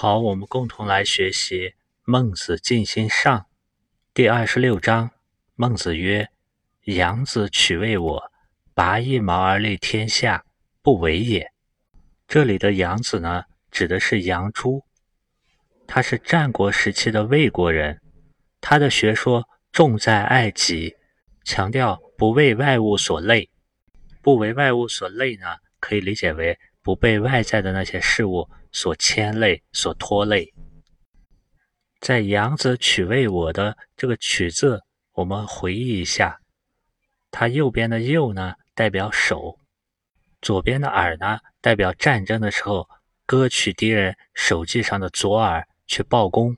好，我们共同来学习《孟子尽心上》第二十六章。孟子曰：“杨子取谓我，拔一毛而立天下，不为也。”这里的杨子呢，指的是杨朱，他是战国时期的魏国人。他的学说重在爱己，强调不为外物所累。不为外物所累呢，可以理解为不被外在的那些事物。所牵累、所拖累，在“杨子取为我”的这个“取”字，我们回忆一下，它右边的“右”呢，代表手；左边的“耳”呢，代表战争的时候割取敌人手臂上的左耳去报功。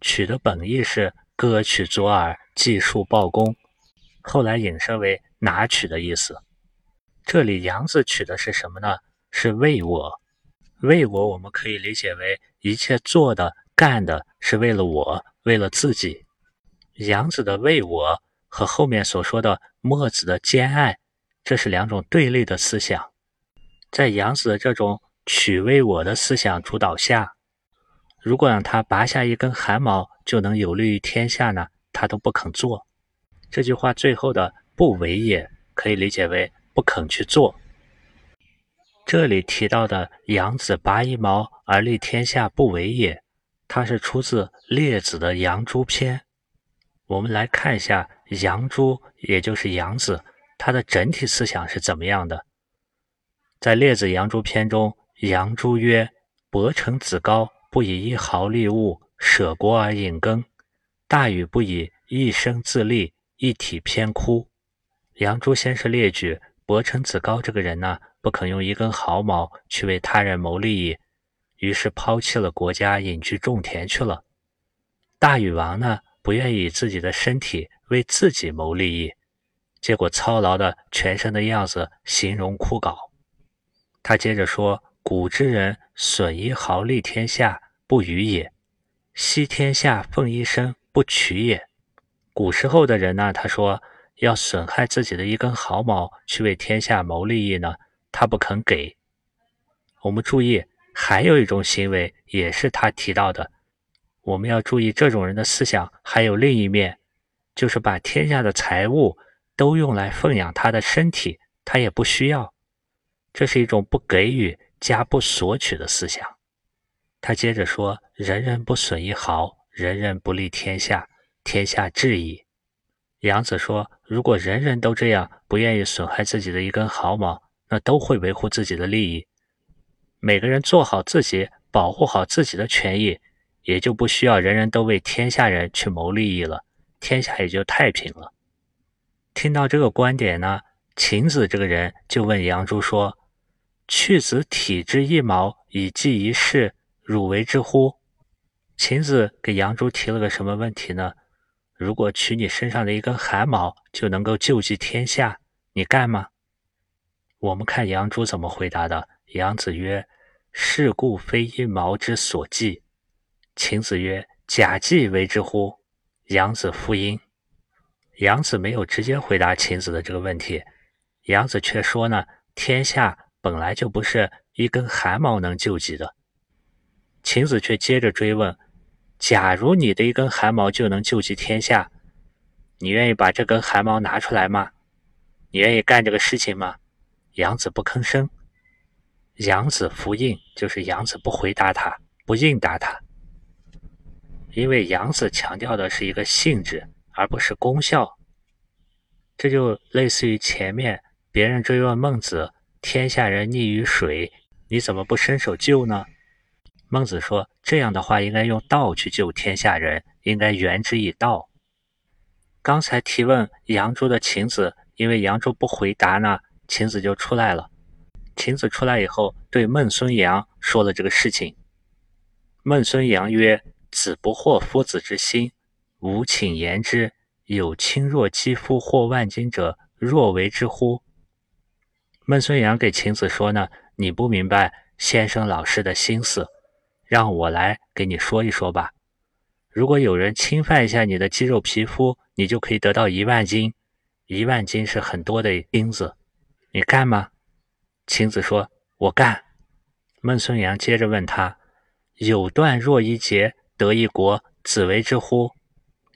取的本意是割取左耳，计数报功，后来引申为拿取的意思。这里“杨子取”的是什么呢？是为我。为我，我们可以理解为一切做的、干的是为了我，为了自己。杨子的为我和后面所说的墨子的兼爱，这是两种对立的思想。在杨子的这种取为我的思想主导下，如果让他拔下一根汗毛就能有利于天下呢，他都不肯做。这句话最后的不为也，可以理解为不肯去做。这里提到的“杨子拔一毛而立天下，不为也”，它是出自《列子》的《杨朱篇》。我们来看一下杨朱，也就是杨子，他的整体思想是怎么样的。在《列子·杨朱篇》中，杨朱曰：“伯承子高，不以一毫利物，舍国而引耕；大禹不以一生自立，一体偏枯。”杨朱先是列举伯承子高这个人呢。不肯用一根毫毛去为他人谋利益，于是抛弃了国家，隐居种田去了。大禹王呢，不愿意以自己的身体为自己谋利益，结果操劳的全身的样子形容枯槁。他接着说：“古之人损一毫利天下，不与也；惜天下奉一身，不取也。”古时候的人呢，他说要损害自己的一根毫毛去为天下谋利益呢。他不肯给。我们注意，还有一种行为也是他提到的。我们要注意，这种人的思想还有另一面，就是把天下的财物都用来奉养他的身体，他也不需要。这是一种不给予加不索取的思想。他接着说：“人人不损一毫，人人不利天下，天下治矣。”杨子说：“如果人人都这样，不愿意损害自己的一根毫毛。”那都会维护自己的利益，每个人做好自己，保护好自己的权益，也就不需要人人都为天下人去谋利益了，天下也就太平了。听到这个观点呢，秦子这个人就问杨朱说：“去子体之一毛以济一世，汝为之乎？”秦子给杨朱提了个什么问题呢？如果取你身上的一根汗毛就能够救济天下，你干吗？我们看杨朱怎么回答的。杨子曰：“是故非一毛之所寄。”秦子曰：“假寄为之乎？”杨子复因。杨子没有直接回答秦子的这个问题，杨子却说呢：“天下本来就不是一根汗毛能救济的。”秦子却接着追问：“假如你的一根汗毛就能救济天下，你愿意把这根汗毛拿出来吗？你愿意干这个事情吗？”杨子不吭声，杨子不应，就是杨子不回答他，不应答他，因为杨子强调的是一个性质，而不是功效。这就类似于前面别人追问孟子：“天下人溺于水，你怎么不伸手救呢？”孟子说：“这样的话，应该用道去救天下人，应该援之以道。”刚才提问杨朱的秦子，因为杨朱不回答呢。秦子就出来了。秦子出来以后，对孟孙阳说了这个事情。孟孙阳曰：“子不惑夫子之心，吾请言之。有轻若肌肤或万金者，若为之乎？”孟孙阳给秦子说呢：“你不明白先生老师的心思，让我来给你说一说吧。如果有人侵犯一下你的肌肉皮肤，你就可以得到一万金。一万金是很多的金子。”你干吗？秦子说：“我干。”孟孙阳接着问他：“有断若一节，得一国，子为之乎？”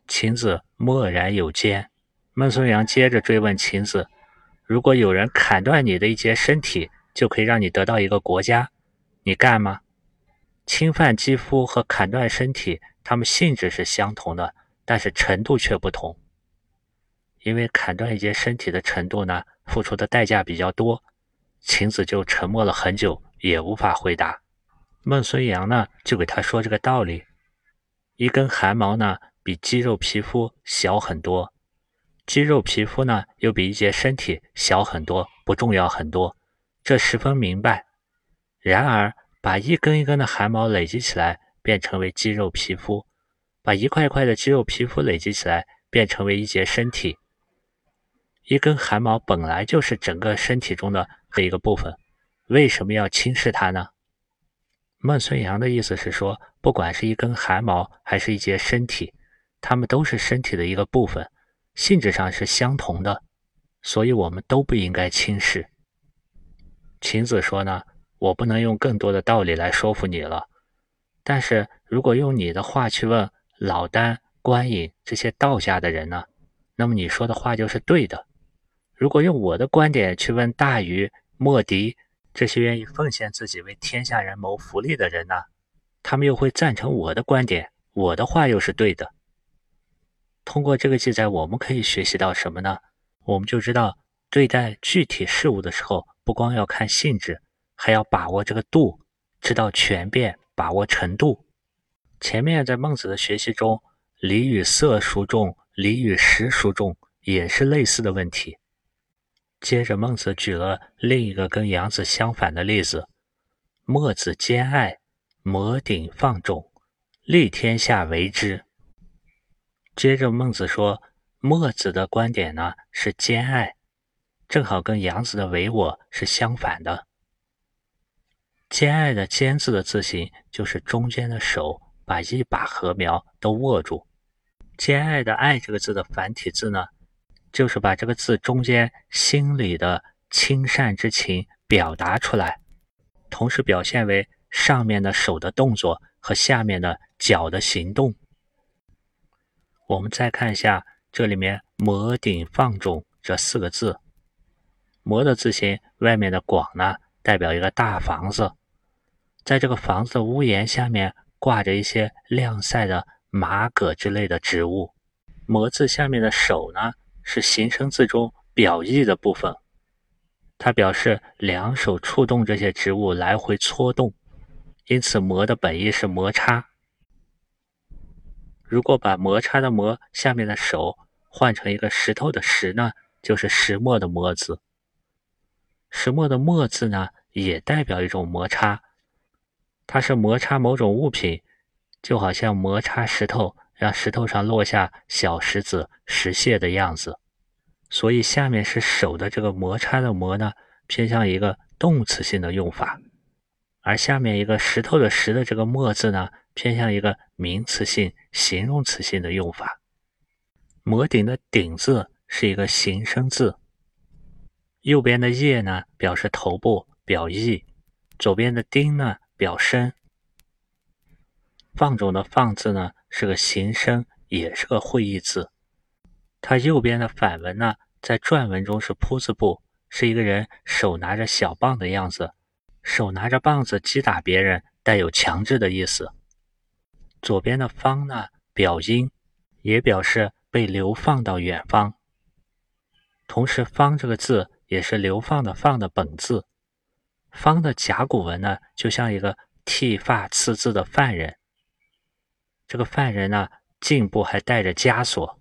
秦子默然有间。孟孙阳接着追问秦子：“如果有人砍断你的一节身体，就可以让你得到一个国家，你干吗？”侵犯肌肤和砍断身体，它们性质是相同的，但是程度却不同。因为砍断一节身体的程度呢，付出的代价比较多。晴子就沉默了很久，也无法回答。孟孙阳呢，就给他说这个道理：一根汗毛呢，比肌肉皮肤小很多。肌肉皮肤呢，又比一节身体小很多，不重要很多，这十分明白。然而，把一根一根的汗毛累积起来，变成为肌肉皮肤；把一块块的肌肉皮肤累积起来，变成为一节身体。一根汗毛本来就是整个身体中的一个部分，为什么要轻视它呢？孟孙阳的意思是说，不管是一根汗毛还是一节身体，它们都是身体的一个部分。性质上是相同的，所以我们都不应该轻视。秦子说呢，我不能用更多的道理来说服你了。但是如果用你的话去问老丹、关隐这些道家的人呢，那么你说的话就是对的。如果用我的观点去问大禹、莫迪这些愿意奉献自己为天下人谋福利的人呢，他们又会赞成我的观点，我的话又是对的。通过这个记载，我们可以学习到什么呢？我们就知道，对待具体事物的时候，不光要看性质，还要把握这个度，知道权变，把握程度。前面在孟子的学习中，礼与色孰重，礼与食孰重，也是类似的问题。接着，孟子举了另一个跟杨子相反的例子：墨子兼爱，摩顶放踵，立天下为之。接着，孟子说：“墨子的观点呢是兼爱，正好跟杨子的唯我是相反的。兼爱的‘兼’字的字形就是中间的手把一把禾苗都握住；兼爱的‘爱’这个字的繁体字呢，就是把这个字中间心里的亲善之情表达出来，同时表现为上面的手的动作和下面的脚的行动。”我们再看一下这里面“摩顶放踵”这四个字，“摩”的字形外面的“广”呢，代表一个大房子，在这个房子的屋檐下面挂着一些晾晒的马葛之类的植物。“磨”字下面的手呢，是形声字中表意的部分，它表示两手触动这些植物来回搓动，因此“磨”的本意是摩擦。如果把摩擦的摩下面的手换成一个石头的石呢，就是石磨的磨字。石磨的磨字呢，也代表一种摩擦，它是摩擦某种物品，就好像摩擦石头，让石头上落下小石子、石屑的样子。所以下面是手的这个摩擦的摩呢，偏向一个动词性的用法，而下面一个石头的石的这个磨字呢。偏向一个名词性、形容词性的用法。摩顶的顶字是一个形声字，右边的叶呢表示头部，表意；左边的丁呢表身。放种的放字呢是个形声，也是个会意字。它右边的反文呢在篆文中是铺字部，是一个人手拿着小棒的样子，手拿着棒子击打别人，带有强制的意思。左边的方呢，表音，也表示被流放到远方。同时，方这个字也是流放的放的本字。方的甲骨文呢，就像一个剃发刺字的犯人。这个犯人呢，颈部还带着枷锁，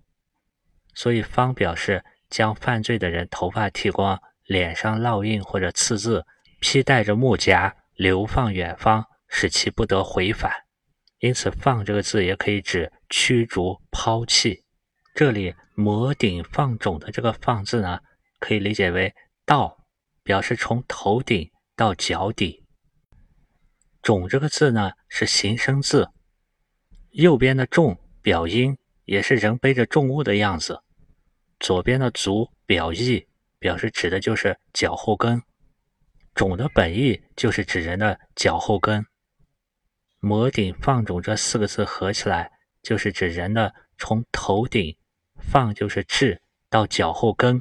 所以方表示将犯罪的人头发剃光，脸上烙印或者刺字，披戴着木枷，流放远方，使其不得回返。因此，“放”这个字也可以指驱逐、抛弃。这里“摩顶放踵”的这个“放”字呢，可以理解为“到”，表示从头顶到脚底。“踵”这个字呢是形声字，右边的“重”表音，也是人背着重物的样子；左边的“足”表意，表示指的就是脚后跟。“踵”的本意就是指人的脚后跟。摩顶放踵这四个字合起来，就是指人的从头顶放就是至到脚后跟，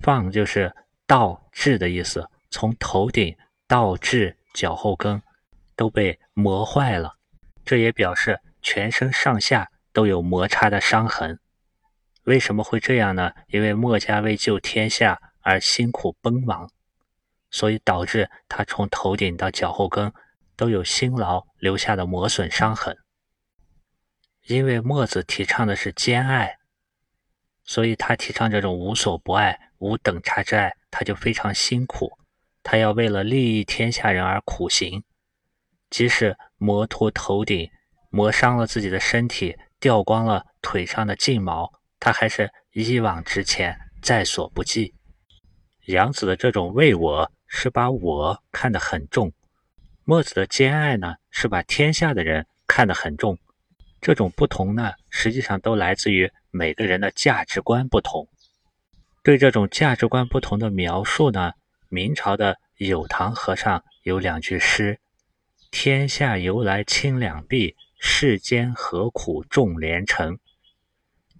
放就是到至的意思，从头顶到至脚后跟都被磨坏了，这也表示全身上下都有摩擦的伤痕。为什么会这样呢？因为墨家为救天下而辛苦奔忙，所以导致他从头顶到脚后跟。都有辛劳留下的磨损伤痕。因为墨子提倡的是兼爱，所以他提倡这种无所不爱、无等差之爱，他就非常辛苦。他要为了利益天下人而苦行，即使磨秃头顶、磨伤了自己的身体、掉光了腿上的劲毛，他还是一往直前，在所不计。杨子的这种为我是把我看得很重。墨子的兼爱呢，是把天下的人看得很重。这种不同呢，实际上都来自于每个人的价值观不同。对这种价值观不同的描述呢，明朝的有堂和尚有两句诗：“天下由来清两碧，世间何苦重连城。”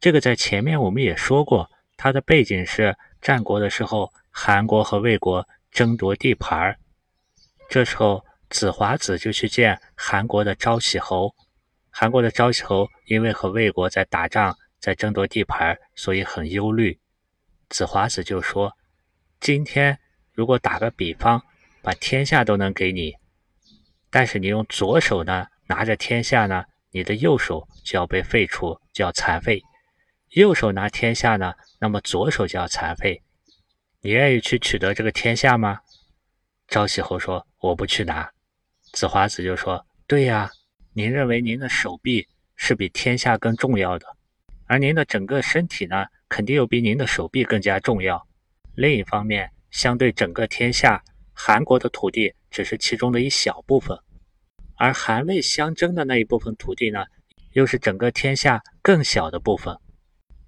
这个在前面我们也说过，它的背景是战国的时候，韩国和魏国争夺地盘儿，这时候。子华子就去见韩国的昭喜侯，韩国的昭喜侯因为和魏国在打仗，在争夺地盘，所以很忧虑。子华子就说：“今天如果打个比方，把天下都能给你，但是你用左手呢拿着天下呢，你的右手就要被废除，叫残废；右手拿天下呢，那么左手就要残废。你愿意去取得这个天下吗？”昭喜侯说：“我不去拿。”子华子就说：“对呀，您认为您的手臂是比天下更重要的，而您的整个身体呢，肯定又比您的手臂更加重要。另一方面，相对整个天下，韩国的土地只是其中的一小部分，而韩魏相争的那一部分土地呢，又是整个天下更小的部分。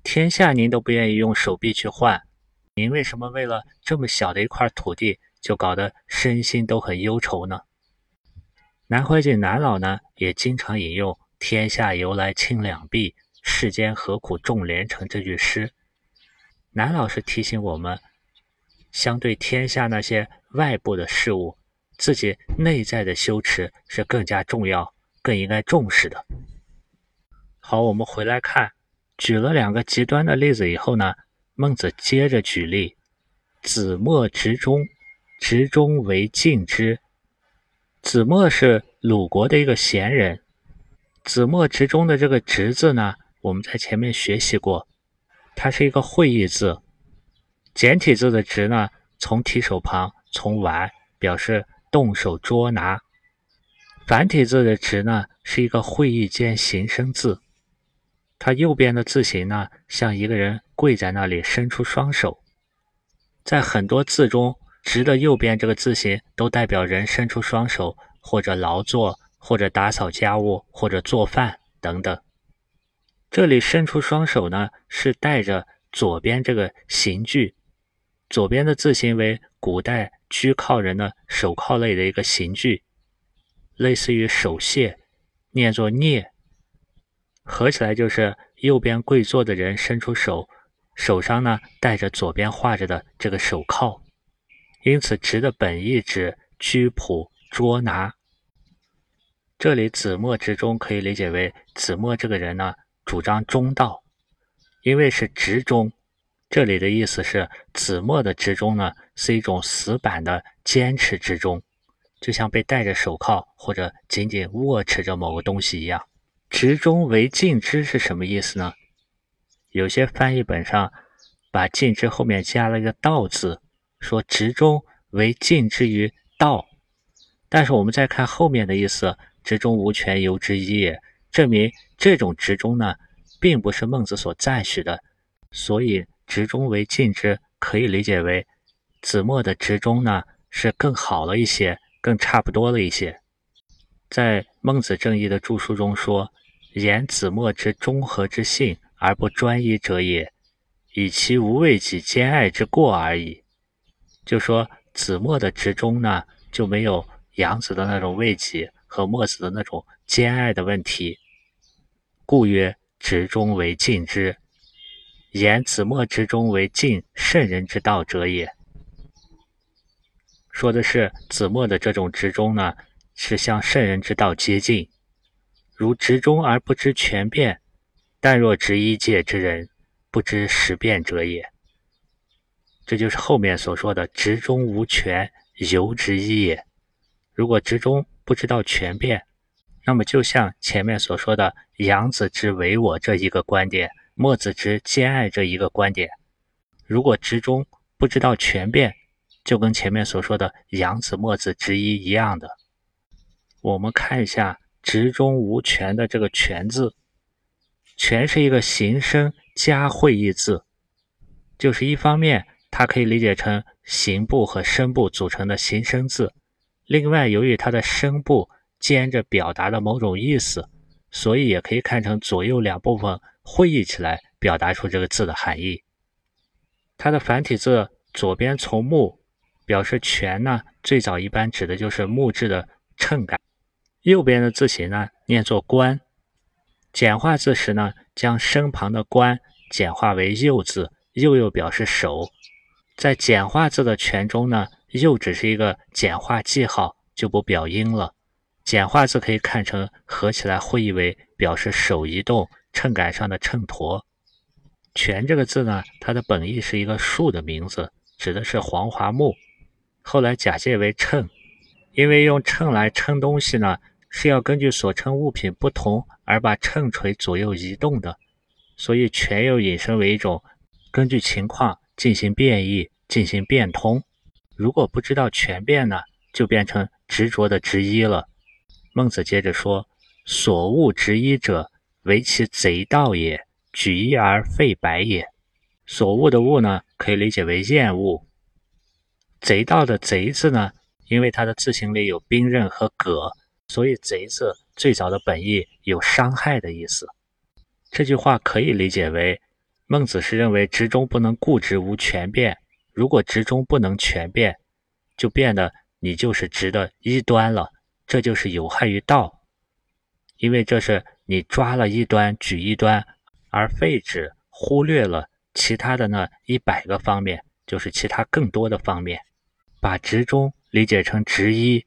天下您都不愿意用手臂去换，您为什么为了这么小的一块土地，就搞得身心都很忧愁呢？”南怀瑾南老呢，也经常引用“天下由来清两碧，世间何苦重连城”这句诗。南老师提醒我们，相对天下那些外部的事物，自己内在的修持是更加重要、更应该重视的。好，我们回来看，举了两个极端的例子以后呢，孟子接着举例：“子墨执中，执中为敬之。”子墨是鲁国的一个贤人。子墨执中的这个“执”字呢，我们在前面学习过，它是一个会意字。简体字的“执”呢，从提手旁，从完，表示动手捉拿。繁体字的“执”呢，是一个会意兼形声字。它右边的字形呢，像一个人跪在那里，伸出双手。在很多字中。直的右边这个字形都代表人伸出双手，或者劳作，或者打扫家务，或者做饭等等。这里伸出双手呢，是带着左边这个刑具，左边的字形为古代居靠人的手铐类的一个刑具，类似于手械，念作蹑，合起来就是右边跪坐的人伸出手，手上呢带着左边画着的这个手铐。因此，直的本意指居仆捉拿。这里子墨之中可以理解为子墨这个人呢，主张中道，因为是直中。这里的意思是子墨的执中呢，是一种死板的坚持之中，就像被戴着手铐或者紧紧握持着某个东西一样。执中为尽之是什么意思呢？有些翻译本上把尽之后面加了一个道字。说执中为尽之于道，但是我们再看后面的意思，执中无权由之一，证明这种执中呢，并不是孟子所赞许的。所以直中为尽之，可以理解为子墨的直中呢是更好了一些，更差不多了一些。在孟子正义的著书中说：“言子墨之中和之性而不专一者也，以其无畏己兼爱之过而已。”就说子墨的直中呢，就没有杨子的那种畏己和墨子的那种兼爱的问题。故曰：执中为敬之，言子墨之中为敬圣人之道者也。说的是子墨的这种执中呢，是向圣人之道接近。如执中而不知全变，但若执一介之人，不知时变者也。这就是后面所说的“执中无权，犹执一也”。如果执中不知道全变，那么就像前面所说的“杨子之唯我”这一个观点，墨子之兼爱这一个观点，如果执中不知道全变，就跟前面所说的杨子、墨子之一一样的。我们看一下“执中无权”的这个“权”字，“权”是一个形声加会意字，就是一方面它可以理解成形部和声部组成的形声字，另外由于它的声部。兼着表达的某种意思，所以也可以看成左右两部分会意起来，表达出这个字的含义。它的繁体字左边从木，表示权呢，最早一般指的就是木质的秤杆；右边的字形呢，念作官。简化字时呢，将身旁的官简化为右字，右右表示手。在简化字的权中呢，右只是一个简化记号，就不表音了。简化字可以看成合起来会意为表示手移动秤杆上的秤砣。权这个字呢，它的本意是一个树的名字，指的是黄华木，后来假借为秤，因为用秤来称东西呢，是要根据所称物品不同而把秤锤左右移动的，所以权又引申为一种根据情况进行变异、进行变通。如果不知道权变呢，就变成执着的执一了。孟子接着说：“所恶执一者，为其贼道也。举一而废百也。所恶的恶呢，可以理解为厌恶。贼道的贼字呢，因为它的字形里有兵刃和戈，所以贼字最早的本意有伤害的意思。这句话可以理解为，孟子是认为执中不能固执无权变。如果执中不能全变，就变得你就是执的一端了。”这就是有害于道，因为这是你抓了一端举一端，而废止忽略了其他的那一百个方面，就是其他更多的方面。把执中理解成执一，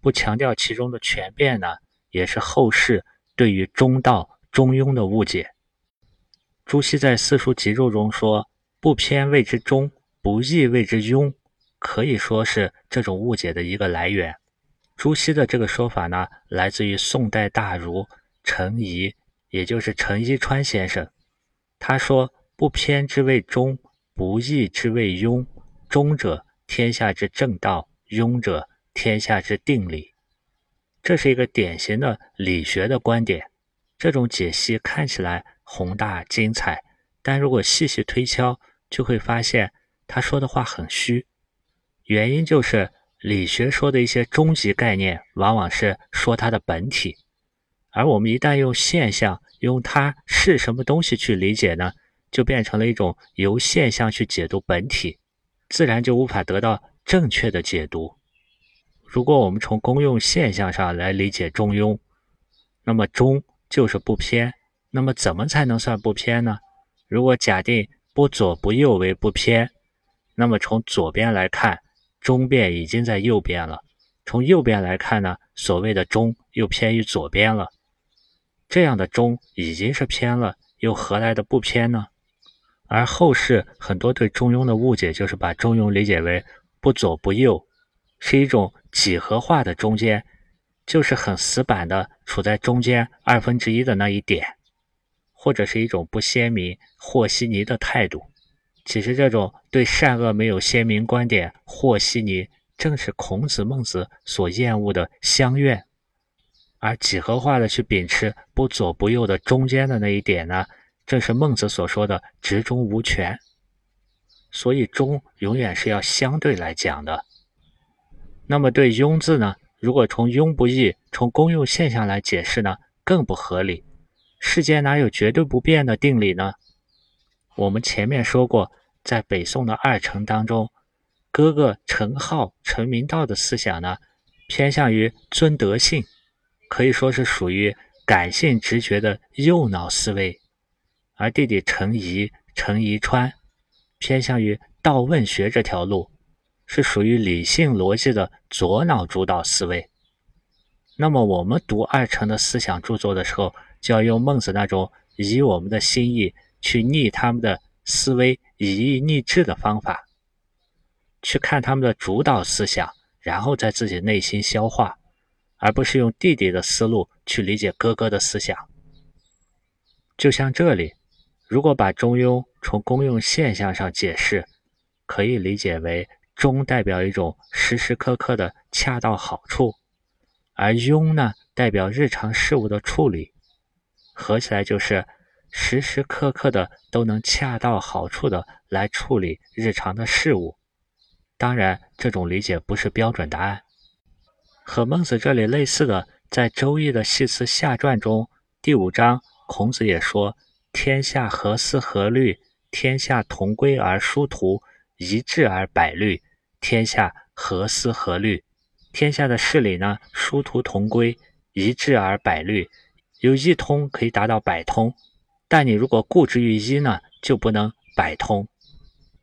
不强调其中的全变呢，也是后世对于中道中庸的误解。朱熹在《四书集注》中说：“不偏谓之中，不义谓之庸”，可以说是这种误解的一个来源。朱熹的这个说法呢，来自于宋代大儒程颐，也就是程一川先生。他说：“不偏之谓中，不义之谓庸。中者，天下之正道；庸者，天下之定理。”这是一个典型的理学的观点。这种解析看起来宏大精彩，但如果细细推敲，就会发现他说的话很虚。原因就是。理学说的一些终极概念，往往是说它的本体，而我们一旦用现象，用它是什么东西去理解呢，就变成了一种由现象去解读本体，自然就无法得到正确的解读。如果我们从公用现象上来理解中庸，那么中就是不偏，那么怎么才能算不偏呢？如果假定不左不右为不偏，那么从左边来看。中变已经在右边了，从右边来看呢，所谓的中又偏于左边了。这样的中已经是偏了，又何来的不偏呢？而后世很多对中庸的误解，就是把中庸理解为不左不右，是一种几何化的中间，就是很死板的处在中间二分之一的那一点，或者是一种不鲜明、和稀泥的态度。其实，这种对善恶没有鲜明观点，和稀泥，正是孔子、孟子所厌恶的相怨。而几何化的去秉持不左不右的中间的那一点呢，正是孟子所说的执中无权。所以，中永远是要相对来讲的。那么，对庸字呢？如果从庸不义、从公用现象来解释呢，更不合理。世间哪有绝对不变的定理呢？我们前面说过。在北宋的二程当中，哥哥程颢、程明道的思想呢，偏向于尊德性，可以说是属于感性直觉的右脑思维，而弟弟程颐、程颐川偏向于道问学这条路，是属于理性逻辑的左脑主导思维。那么我们读二程的思想著作的时候，就要用孟子那种以我们的心意去逆他们的思维，以意逆志的方法，去看他们的主导思想，然后在自己内心消化。而不是用弟弟的思路去理解哥哥的思想。就像这里，如果把中庸从功用现象上解释，可以理解为中代表一种时时刻刻的恰到好处，而庸呢代表日常事物的处理，合起来就是时时刻刻的都能恰到好处的来处理日常的事物。当然，这种理解不是标准答案。和孟子这里类似的，在《周易》的系辞下传中第五章，孔子也说：“天下何思何虑？天下同归而殊途，一致而百虑。天下何思何虑？天下的事理呢，殊途同归，一致而百虑。有一通可以达到百通，但你如果固执于一呢，就不能百通。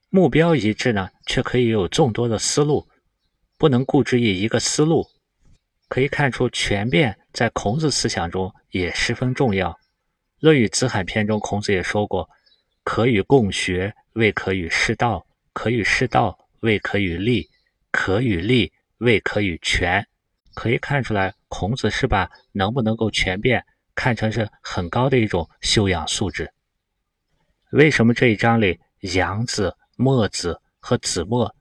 目标一致呢，却可以有众多的思路，不能固执于一个思路。”可以看出，权变在孔子思想中也十分重要。《论语子罕篇》中，孔子也说过：“可与共学，未可与适道；可与适道，未可与利；可与利，未可与权。”可以看出来，孔子是把能不能够权变看成是很高的一种修养素质。为什么这一章里杨子、墨子和子墨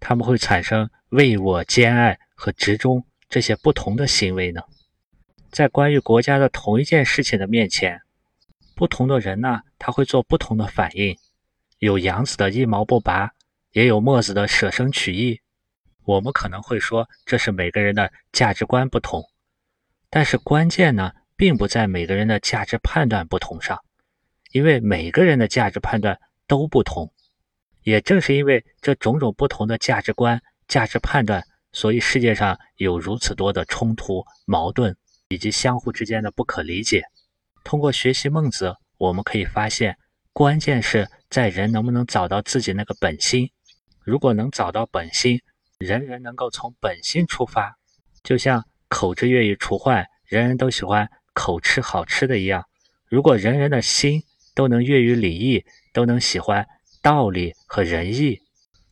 他们会产生为我兼爱和执中？这些不同的行为呢，在关于国家的同一件事情的面前，不同的人呢，他会做不同的反应。有杨子的一毛不拔，也有墨子的舍生取义。我们可能会说，这是每个人的价值观不同。但是关键呢，并不在每个人的价值判断不同上，因为每个人的价值判断都不同。也正是因为这种种不同的价值观、价值判断。所以世界上有如此多的冲突、矛盾，以及相互之间的不可理解。通过学习孟子，我们可以发现，关键是在人能不能找到自己那个本心。如果能找到本心，人人能够从本心出发，就像口之悦于除患，人人都喜欢口吃好吃的一样。如果人人的心都能悦于礼义，都能喜欢道理和仁义，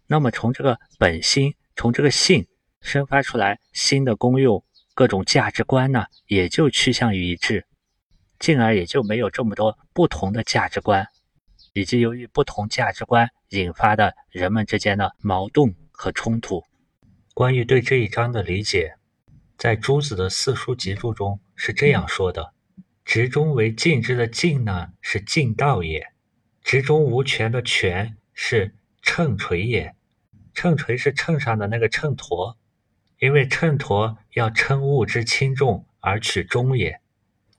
那么从这个本心，从这个性。生发出来新的功用，各种价值观呢，也就趋向于一致，进而也就没有这么多不同的价值观，以及由于不同价值观引发的人们之间的矛盾和冲突。关于对这一章的理解，在朱子的《四书集注》中是这样说的：“直中为尽之的尽呢，是尽道也；直中无权的权是秤锤也。秤锤是秤上的那个秤砣。”因为秤砣要称物之轻重而取中也。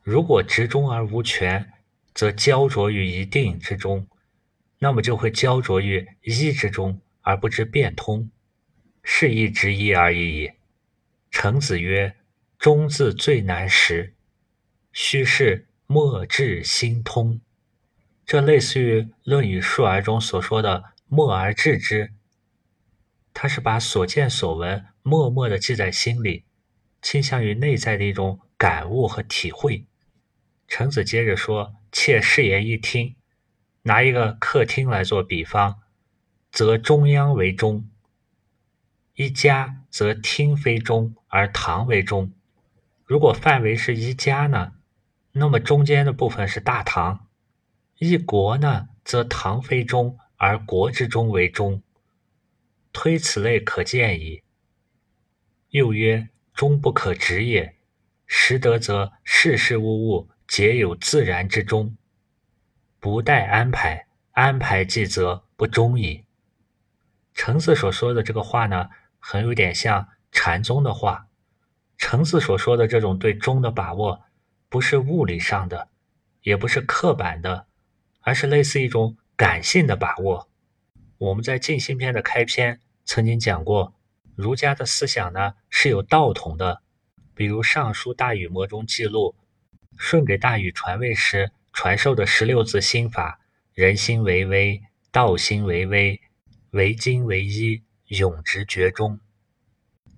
如果执中而无权，则焦灼于一定之中，那么就会焦灼于一之中而不知变通，是一之一而已矣。程子曰：“中字最难识，须是莫至心通。”这类似于《论语述而》中所说的“默而知之”。他是把所见所闻默默地记在心里，倾向于内在的一种感悟和体会。程子接着说：“妾誓言一听，拿一个客厅来做比方，则中央为中；一家则厅非中而堂为中。如果范围是一家呢，那么中间的部分是大堂；一国呢，则堂非中而国之中为中。”推此类可见矣。又曰：终不可直也。实德则事事物物皆有自然之中，不待安排，安排既则不忠矣。程子所说的这个话呢，很有点像禅宗的话。程子所说的这种对忠的把握，不是物理上的，也不是刻板的，而是类似一种感性的把握。我们在静心篇的开篇曾经讲过，儒家的思想呢是有道统的，比如《尚书大禹谟》中记录，舜给大禹传位时传授的十六字心法：人心为微，道心为微，为精为一，永直觉中。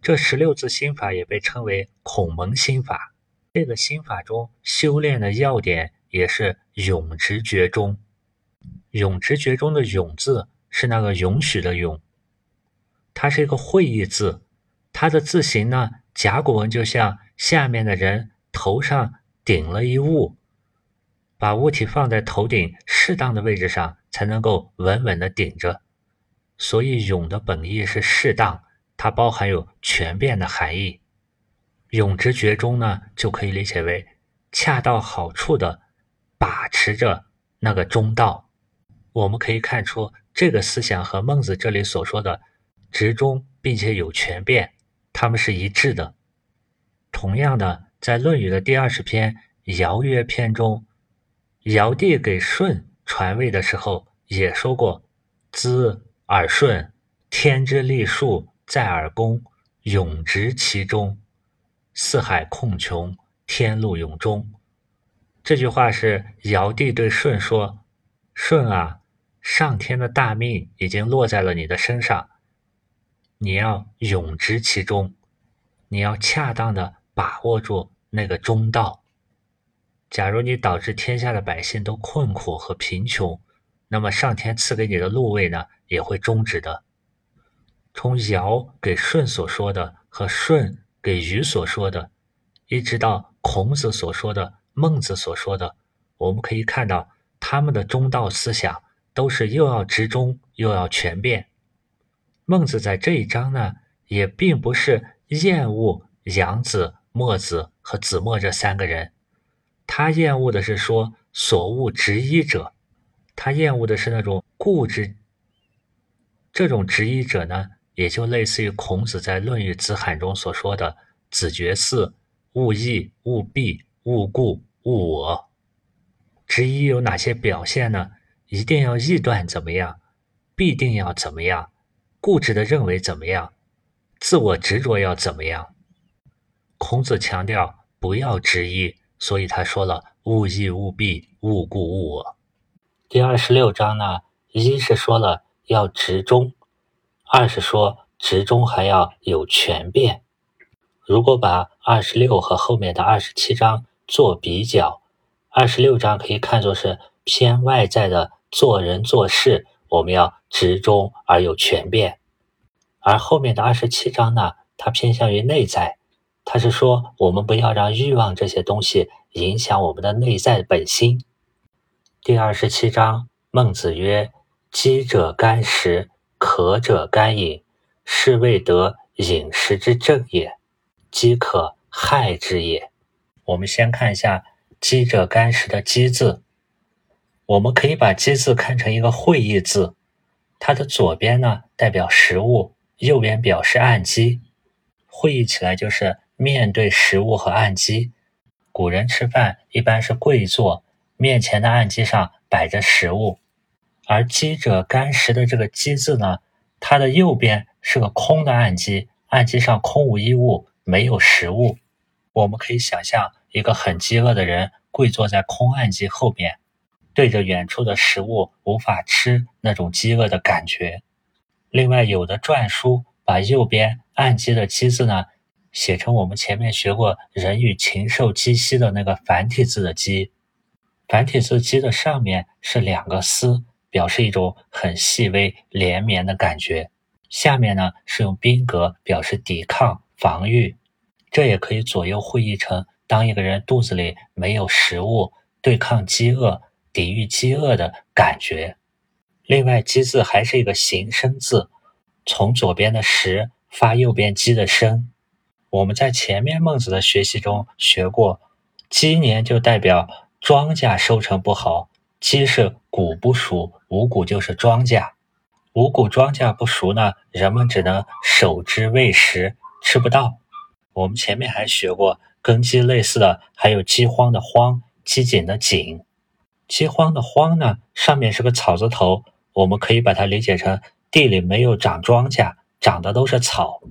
这十六字心法也被称为孔蒙心法。这个心法中修炼的要点也是永直觉中。永直觉中的“永”字是那个允许的“永”，它是一个会意字。它的字形呢，甲骨文就像下面的人头上顶了一物，把物体放在头顶适当的位置上，才能够稳稳的顶着。所以“勇”的本意是适当，它包含有全变的含义。勇直觉中呢，就可以理解为恰到好处的把持着那个中道。我们可以看出，这个思想和孟子这里所说的“直中并且有权变”，他们是一致的。同样的，在《论语》的第二十篇《尧曰篇》中，尧帝给舜传位的时候也说过：“兹耳顺，天之利数在耳躬，永直其中，四海控穷，天路永中。”这句话是尧帝对舜说：“舜啊！”上天的大命已经落在了你的身上，你要永执其中，你要恰当的把握住那个中道。假如你导致天下的百姓都困苦和贫穷，那么上天赐给你的禄位呢，也会终止的。从尧给舜所说的和舜给禹所说的，一直到孔子所说的、孟子所说的，我们可以看到他们的中道思想。都是又要直中又要全变。孟子在这一章呢，也并不是厌恶杨子、墨子和子墨这三个人，他厌恶的是说所恶执一者，他厌恶的是那种固执。这种执一者呢，也就类似于孔子在《论语子罕》中所说的“子绝嗣，勿义，勿弊，勿固，勿我”。执一有哪些表现呢？一定要臆断怎么样，必定要怎么样，固执的认为怎么样，自我执着要怎么样。孔子强调不要执一，所以他说了勿意勿弊勿固勿我。第二十六章呢，一是说了要执中，二是说执中还要有权变。如果把二十六和后面的二十七章做比较，二十六章可以看作是偏外在的。做人做事，我们要直中而有全变；而后面的二十七章呢，它偏向于内在，它是说我们不要让欲望这些东西影响我们的内在本心。第二十七章，孟子曰：“饥者干食，渴者干饮，是谓得饮食之正也。饥可害之也。”我们先看一下“饥者干食”的“饥”字。我们可以把“鸡”字看成一个会意字，它的左边呢代表食物，右边表示按机。会意起来就是面对食物和按机。古人吃饭一般是跪坐，面前的按机上摆着食物。而“饥者干食”的这个“饥”字呢，它的右边是个空的按机，按机上空无一物，没有食物。我们可以想象一个很饥饿的人跪坐在空案机后面。对着远处的食物无法吃那种饥饿的感觉。另外，有的篆书把右边按机的“机”字呢，写成我们前面学过“人与禽兽鸡息”的那个繁体字的“鸡”。繁体字“鸡”的上面是两个丝，表示一种很细微连绵的感觉。下面呢是用宾格表示抵抗、防御。这也可以左右会译成：当一个人肚子里没有食物，对抗饥饿。抵御饥饿的感觉。另外，“饥”字还是一个形声字，从左边的“食”发右边“鸡”的声。我们在前面孟子的学习中学过，鸡年就代表庄稼收成不好。鸡是谷不熟，五谷就是庄稼。五谷庄稼不熟呢，人们只能守之喂食，吃不到。我们前面还学过，跟鸡类似的还有饥荒的“荒”，饥馑的“馑”。饥荒的荒呢，上面是个草字头，我们可以把它理解成地里没有长庄稼，长的都是草。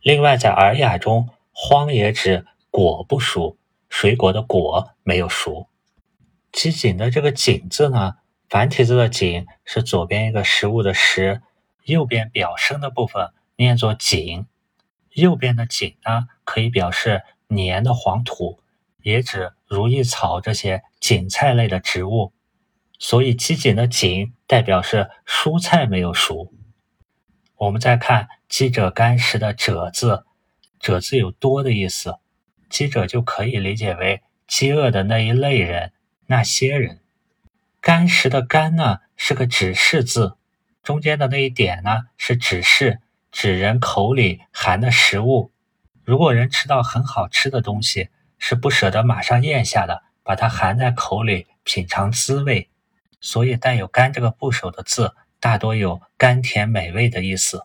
另外，在《尔雅》中，荒也指果不熟，水果的果没有熟。饥馑的这个馑字呢，繁体字的馑是左边一个食物的食，右边表声的部分念作井。右边的井呢，可以表示黏的黄土，也指如意草这些锦菜类的植物。所以饥馑的馑代表是蔬菜没有熟。我们再看饥者干食的者字，者字有多的意思，饥者就可以理解为饥饿的那一类人。那些人，干食的干呢是个指示字，中间的那一点呢是指示，指人口里含的食物。如果人吃到很好吃的东西，是不舍得马上咽下的，把它含在口里品尝滋味。所以带有甘这个部首的字，大多有甘甜美味的意思。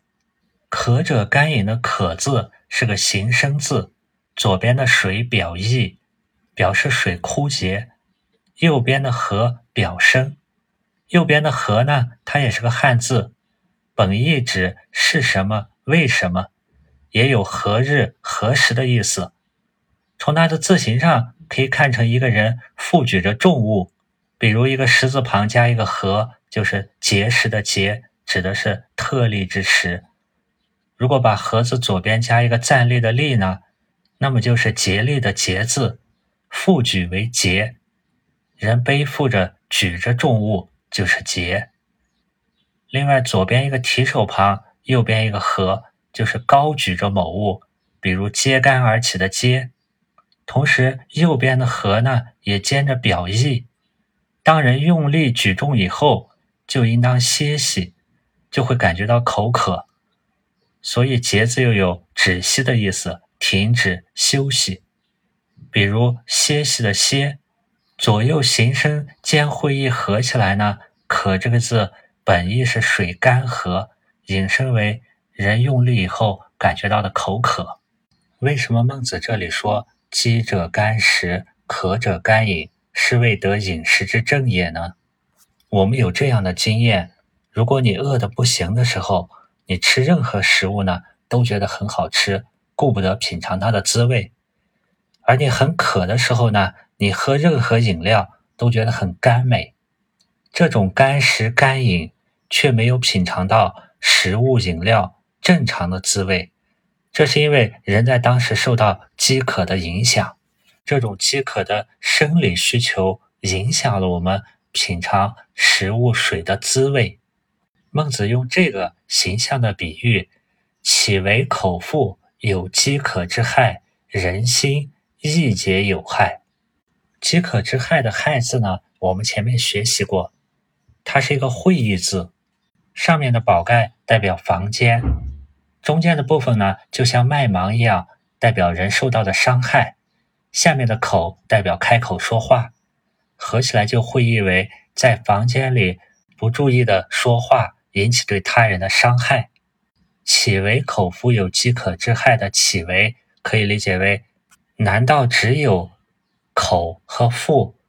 渴者甘饮的渴字是个形声字，左边的水表意，表示水枯竭。右边的和表声，右边的和呢，它也是个汉字，本意指是什么，为什么，也有何日何时的意思。从它的字形上可以看成一个人负举着重物，比如一个石字旁加一个和，就是节食的结，指的是特立之时。如果把和字左边加一个站立的立呢，那么就是竭力的竭字，负举为竭。人背负着、举着重物，就是竭。另外，左边一个提手旁，右边一个和，就是高举着某物，比如揭竿而起的揭。同时，右边的合呢，也兼着表意。当人用力举重以后，就应当歇息，就会感觉到口渴。所以，节字又有止息的意思，停止休息。比如歇息的歇。左右形声兼会意合起来呢，渴这个字本意是水干涸，引申为人用力以后感觉到的口渴。为什么孟子这里说饥者干食，渴者干饮，是为得饮食之正也呢？我们有这样的经验：如果你饿得不行的时候，你吃任何食物呢，都觉得很好吃，顾不得品尝它的滋味；而你很渴的时候呢？你喝任何饮料都觉得很甘美，这种干食干饮却没有品尝到食物饮料正常的滋味，这是因为人在当时受到饥渴的影响，这种饥渴的生理需求影响了我们品尝食物水的滋味。孟子用这个形象的比喻，岂为口腹有饥渴之害，人心亦皆有害。饥渴之害的害字呢？我们前面学习过，它是一个会意字，上面的宝盖代表房间，中间的部分呢就像麦芒一样，代表人受到的伤害，下面的口代表开口说话，合起来就会意为在房间里不注意的说话，引起对他人的伤害。岂为口腹有饥渴之害的岂为，可以理解为，难道只有？口和腹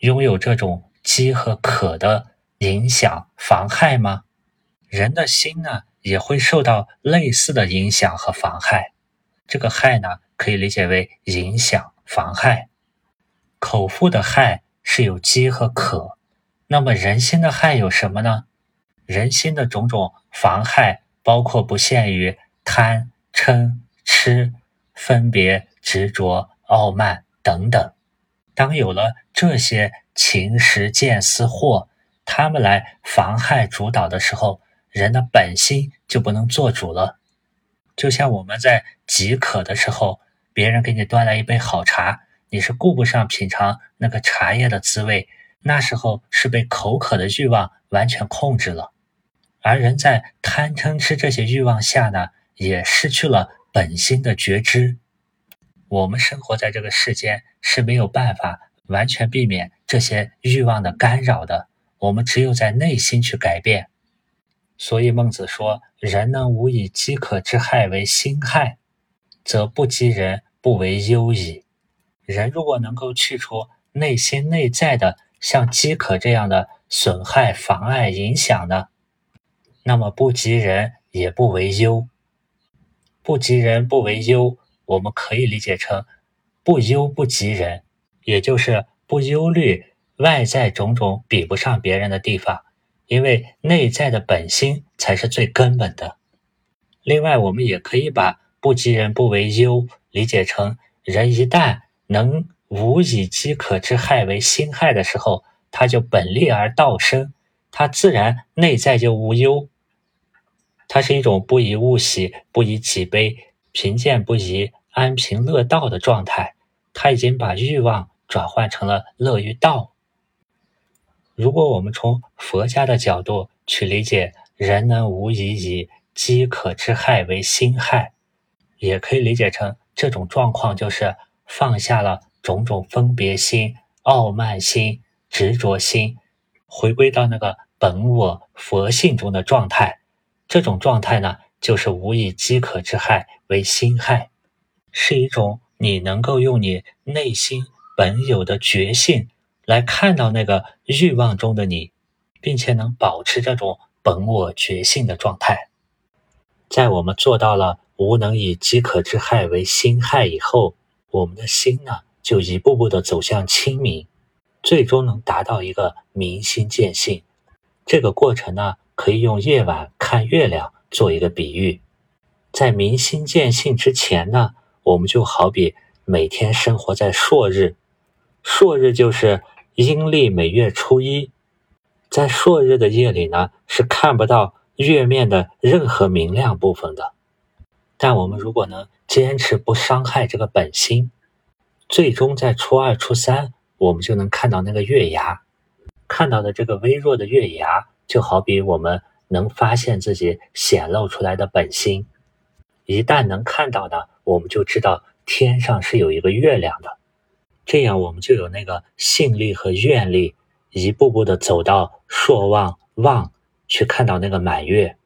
拥有这种饥和渴的影响妨害吗？人的心呢也会受到类似的影响和妨害。这个害呢可以理解为影响、妨害。口腹的害是有饥和渴，那么人心的害有什么呢？人心的种种妨害包括不限于贪、嗔、痴、分别、执着、傲慢等等。当有了这些情识见思惑，他们来妨害主导的时候，人的本心就不能做主了。就像我们在饥渴的时候，别人给你端来一杯好茶，你是顾不上品尝那个茶叶的滋味，那时候是被口渴的欲望完全控制了。而人在贪嗔痴这些欲望下呢，也失去了本心的觉知。我们生活在这个世间是没有办法完全避免这些欲望的干扰的，我们只有在内心去改变。所以孟子说：“人能无以饥渴之害为心害，则不饥人不为忧矣。”人如果能够去除内心内在的像饥渴这样的损害、妨碍、影响呢，那么不饥人也不为忧，不饥人不为忧。我们可以理解成，不忧不及人，也就是不忧虑外在种种比不上别人的地方，因为内在的本心才是最根本的。另外，我们也可以把不及人不为忧理解成人一旦能无以饥渴之害为心害的时候，他就本立而道生，他自然内在就无忧。它是一种不以物喜，不以己悲，贫贱不移，安贫乐道的状态。他已经把欲望转换成了乐于道。如果我们从佛家的角度去理解“人能无以以饥渴之害为心害”，也可以理解成这种状况就是放下了种种分别心、傲慢心、执着心，回归到那个本我佛性中的状态。这种状态呢，就是无以饥渴之害为心害，是一种你能够用你内心本有的觉性来看到那个欲望中的你，并且能保持这种本我觉性的状态。在我们做到了无能以饥渴之害为心害以后，我们的心呢，就一步步的走向清明，最终能达到一个明心见性。这个过程呢。可以用夜晚看月亮做一个比喻，在明心见性之前呢，我们就好比每天生活在朔日，朔日就是阴历每月初一，在朔日的夜里呢，是看不到月面的任何明亮部分的。但我们如果能坚持不伤害这个本心，最终在初二、初三，我们就能看到那个月牙，看到的这个微弱的月牙。就好比我们能发现自己显露出来的本心，一旦能看到呢，我们就知道天上是有一个月亮的，这样我们就有那个信力和愿力，一步步的走到朔望望去看到那个满月。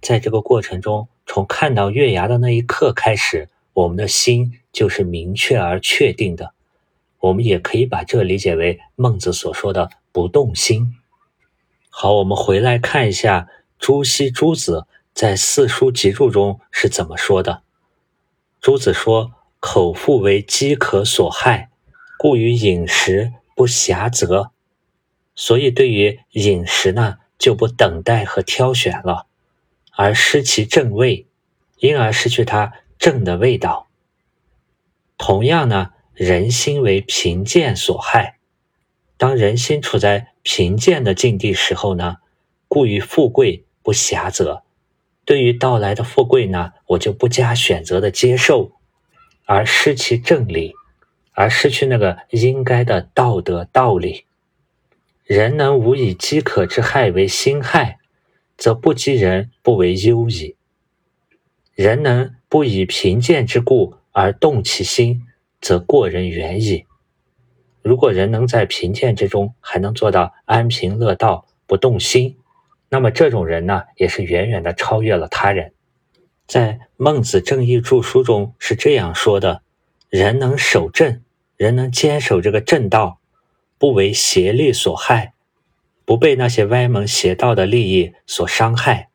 在这个过程中，从看到月牙的那一刻开始，我们的心就是明确而确定的。我们也可以把这理解为孟子所说的不动心。好，我们回来看一下朱熹朱子在《四书集注》中是怎么说的。朱子说：“口腹为饥渴所害，故于饮食不暇则。所以对于饮食呢，就不等待和挑选了，而失其正味，因而失去它正的味道。同样呢，人心为贫贱所害。”当人心处在贫贱的境地时候呢，故于富贵不暇则。对于到来的富贵呢，我就不加选择的接受，而失其正理，而失去那个应该的道德道理。人能无以饥渴之害为心害，则不饥人不为忧矣。人能不以贫贱之故而动其心，则过人远矣。如果人能在贫贱之中还能做到安贫乐道不动心，那么这种人呢，也是远远的超越了他人。在《孟子正义注书》中是这样说的：人能守正，人能坚守这个正道，不为邪力所害，不被那些歪门邪道的利益所伤害，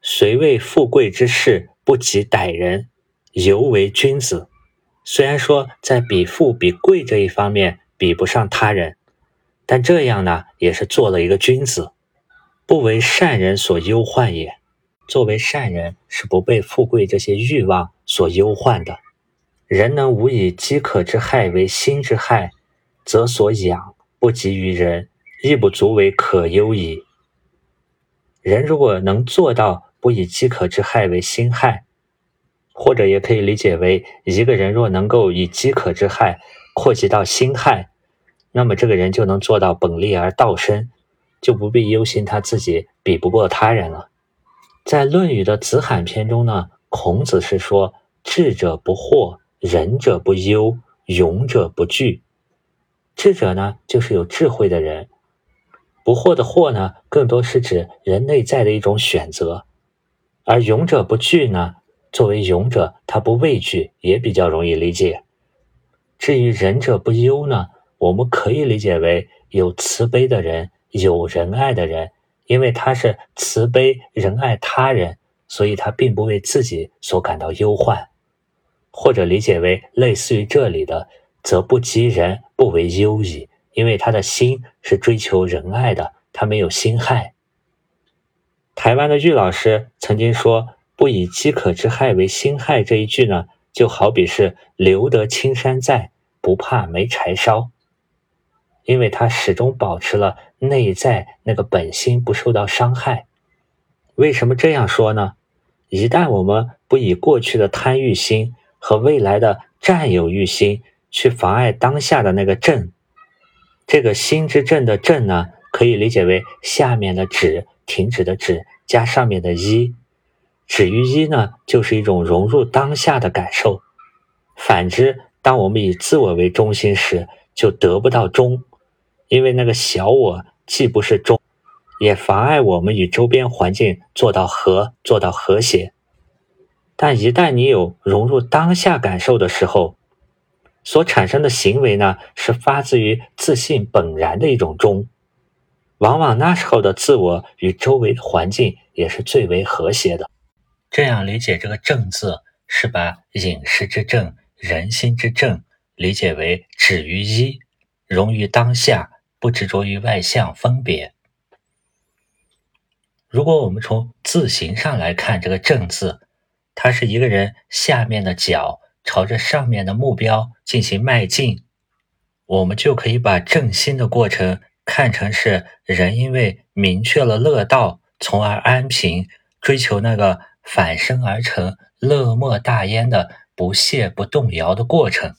虽为富贵之事不及歹人，犹为君子。虽然说在比富比贵这一方面，比不上他人，但这样呢，也是做了一个君子，不为善人所忧患也。作为善人，是不被富贵这些欲望所忧患的。人能无以饥渴之害为心之害，则所养不及于人，亦不足为可忧矣。人如果能做到不以饥渴之害为心害，或者也可以理解为一个人若能够以饥渴之害。扩及到心害，那么这个人就能做到本立而道生，就不必忧心他自己比不过他人了。在《论语》的子罕篇中呢，孔子是说：“智者不惑，仁者不忧，勇者不惧。”智者呢，就是有智慧的人；不惑的惑呢，更多是指人内在的一种选择；而勇者不惧呢，作为勇者，他不畏惧，也比较容易理解。至于仁者不忧呢，我们可以理解为有慈悲的人，有仁爱的人，因为他是慈悲仁爱他人，所以他并不为自己所感到忧患。或者理解为类似于这里的“则不及人，不为忧矣”，因为他的心是追求仁爱的，他没有心害。台湾的玉老师曾经说：“不以饥渴之害为心害。”这一句呢，就好比是留得青山在，不怕没柴烧。因为他始终保持了内在那个本心不受到伤害。为什么这样说呢？一旦我们不以过去的贪欲心和未来的占有欲心去妨碍当下的那个正，这个心之正的正呢，可以理解为下面的止，停止的止加上面的一，止于一呢，就是一种融入当下的感受。反之，当我们以自我为中心时，就得不到中。因为那个小我既不是中，也妨碍我们与周边环境做到和、做到和谐。但一旦你有融入当下感受的时候，所产生的行为呢，是发自于自信本然的一种中。往往那时候的自我与周围的环境也是最为和谐的。这样理解这个“正”字，是把饮食之正、人心之正理解为止于一，融于当下。不执着于外向分别。如果我们从字形上来看这个“正”字，它是一个人下面的脚朝着上面的目标进行迈进，我们就可以把正心的过程看成是人因为明确了乐道，从而安平，追求那个反身而成乐莫大焉的不懈不动摇的过程。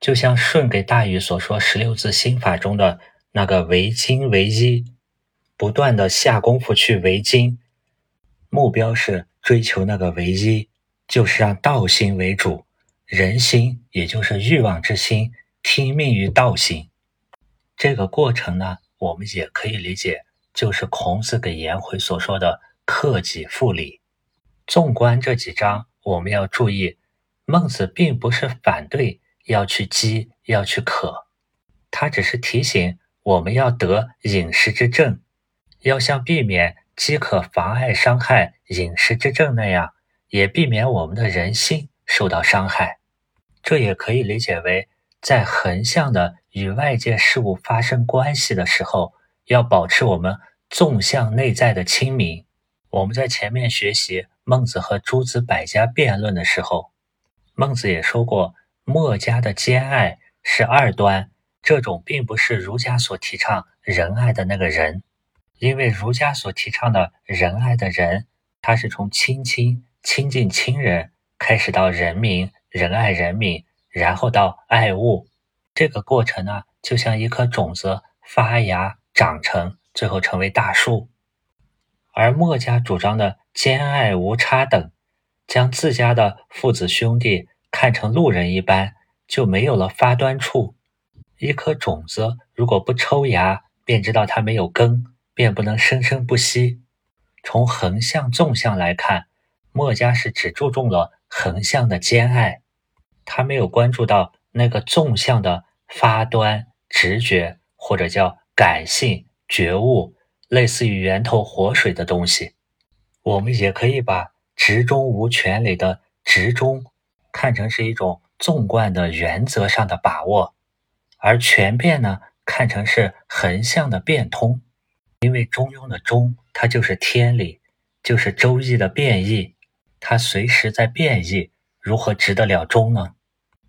就像舜给大禹所说十六字心法中的。那个为精为一，不断的下功夫去为精，目标是追求那个唯一，就是让道心为主，人心也就是欲望之心听命于道心。这个过程呢，我们也可以理解，就是孔子给颜回所说的克己复礼。纵观这几章，我们要注意，孟子并不是反对要去饥，要去渴，他只是提醒。我们要得饮食之正，要像避免饥渴妨碍伤害饮食之症那样，也避免我们的人心受到伤害。这也可以理解为，在横向的与外界事物发生关系的时候，要保持我们纵向内在的清明。我们在前面学习孟子和诸子百家辩论的时候，孟子也说过，墨家的兼爱是二端。这种并不是儒家所提倡仁爱的那个人，因为儒家所提倡的仁爱的人，他是从亲亲亲近亲人开始到人民仁爱人民，然后到爱物，这个过程呢，就像一颗种子发芽长成，最后成为大树。而墨家主张的兼爱无差等，将自家的父子兄弟看成路人一般，就没有了发端处。一颗种子如果不抽芽，便知道它没有根，便不能生生不息。从横向、纵向来看，墨家是只注重了横向的兼爱，他没有关注到那个纵向的发端、直觉或者叫感性、觉悟，类似于源头活水的东西。我们也可以把“直中无权”里的“直中”看成是一种纵贯的原则上的把握。而全变呢，看成是横向的变通，因为中庸的中，它就是天理，就是周易的变异，它随时在变异，如何值得了中呢？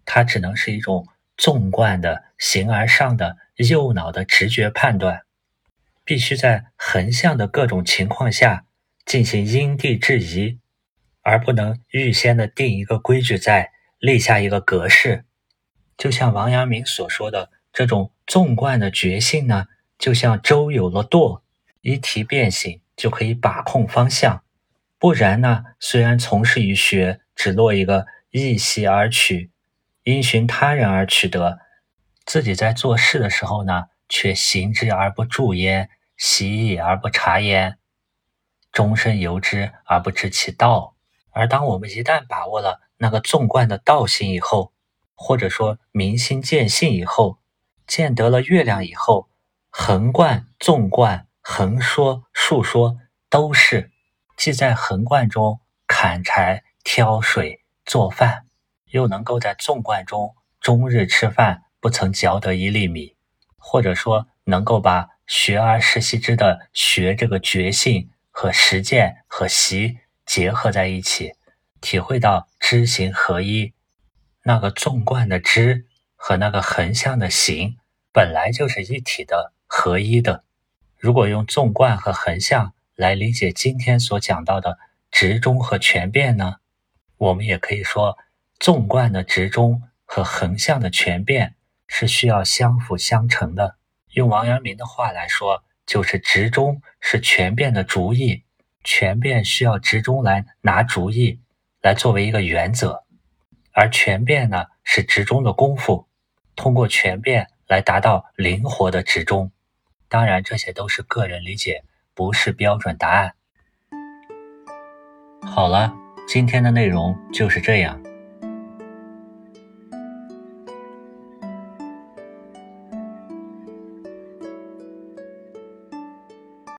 它只能是一种纵贯的形而上的右脑的直觉判断，必须在横向的各种情况下进行因地制宜，而不能预先的定一个规矩在，立下一个格式。就像王阳明所说的，这种纵贯的觉性呢，就像舟有了舵，一提变形就可以把控方向。不然呢，虽然从事于学，只落一个一习而取，因循他人而取得，自己在做事的时候呢，却行之而不助焉，习矣而不察焉，终身由之而不知其道。而当我们一旦把握了那个纵贯的道性以后，或者说明心见性以后，见得了月亮以后，横贯、纵贯、横说、竖说，都是既在横贯中砍柴、挑水、做饭。又能够在纵贯中终日吃饭不曾嚼得一粒米，或者说能够把学而时习之的学这个觉性和实践和习结合在一起，体会到知行合一，那个纵贯的知和那个横向的行本来就是一体的合一的。如果用纵贯和横向来理解今天所讲到的直中和全变呢？我们也可以说，纵贯的直中和横向的全变是需要相辅相成的。用王阳明的话来说，就是直中是全变的主意，全变需要直中来拿主意，来作为一个原则，而全变呢是直中的功夫，通过全变来达到灵活的直中。当然，这些都是个人理解，不是标准答案。好了。今天的内容就是这样。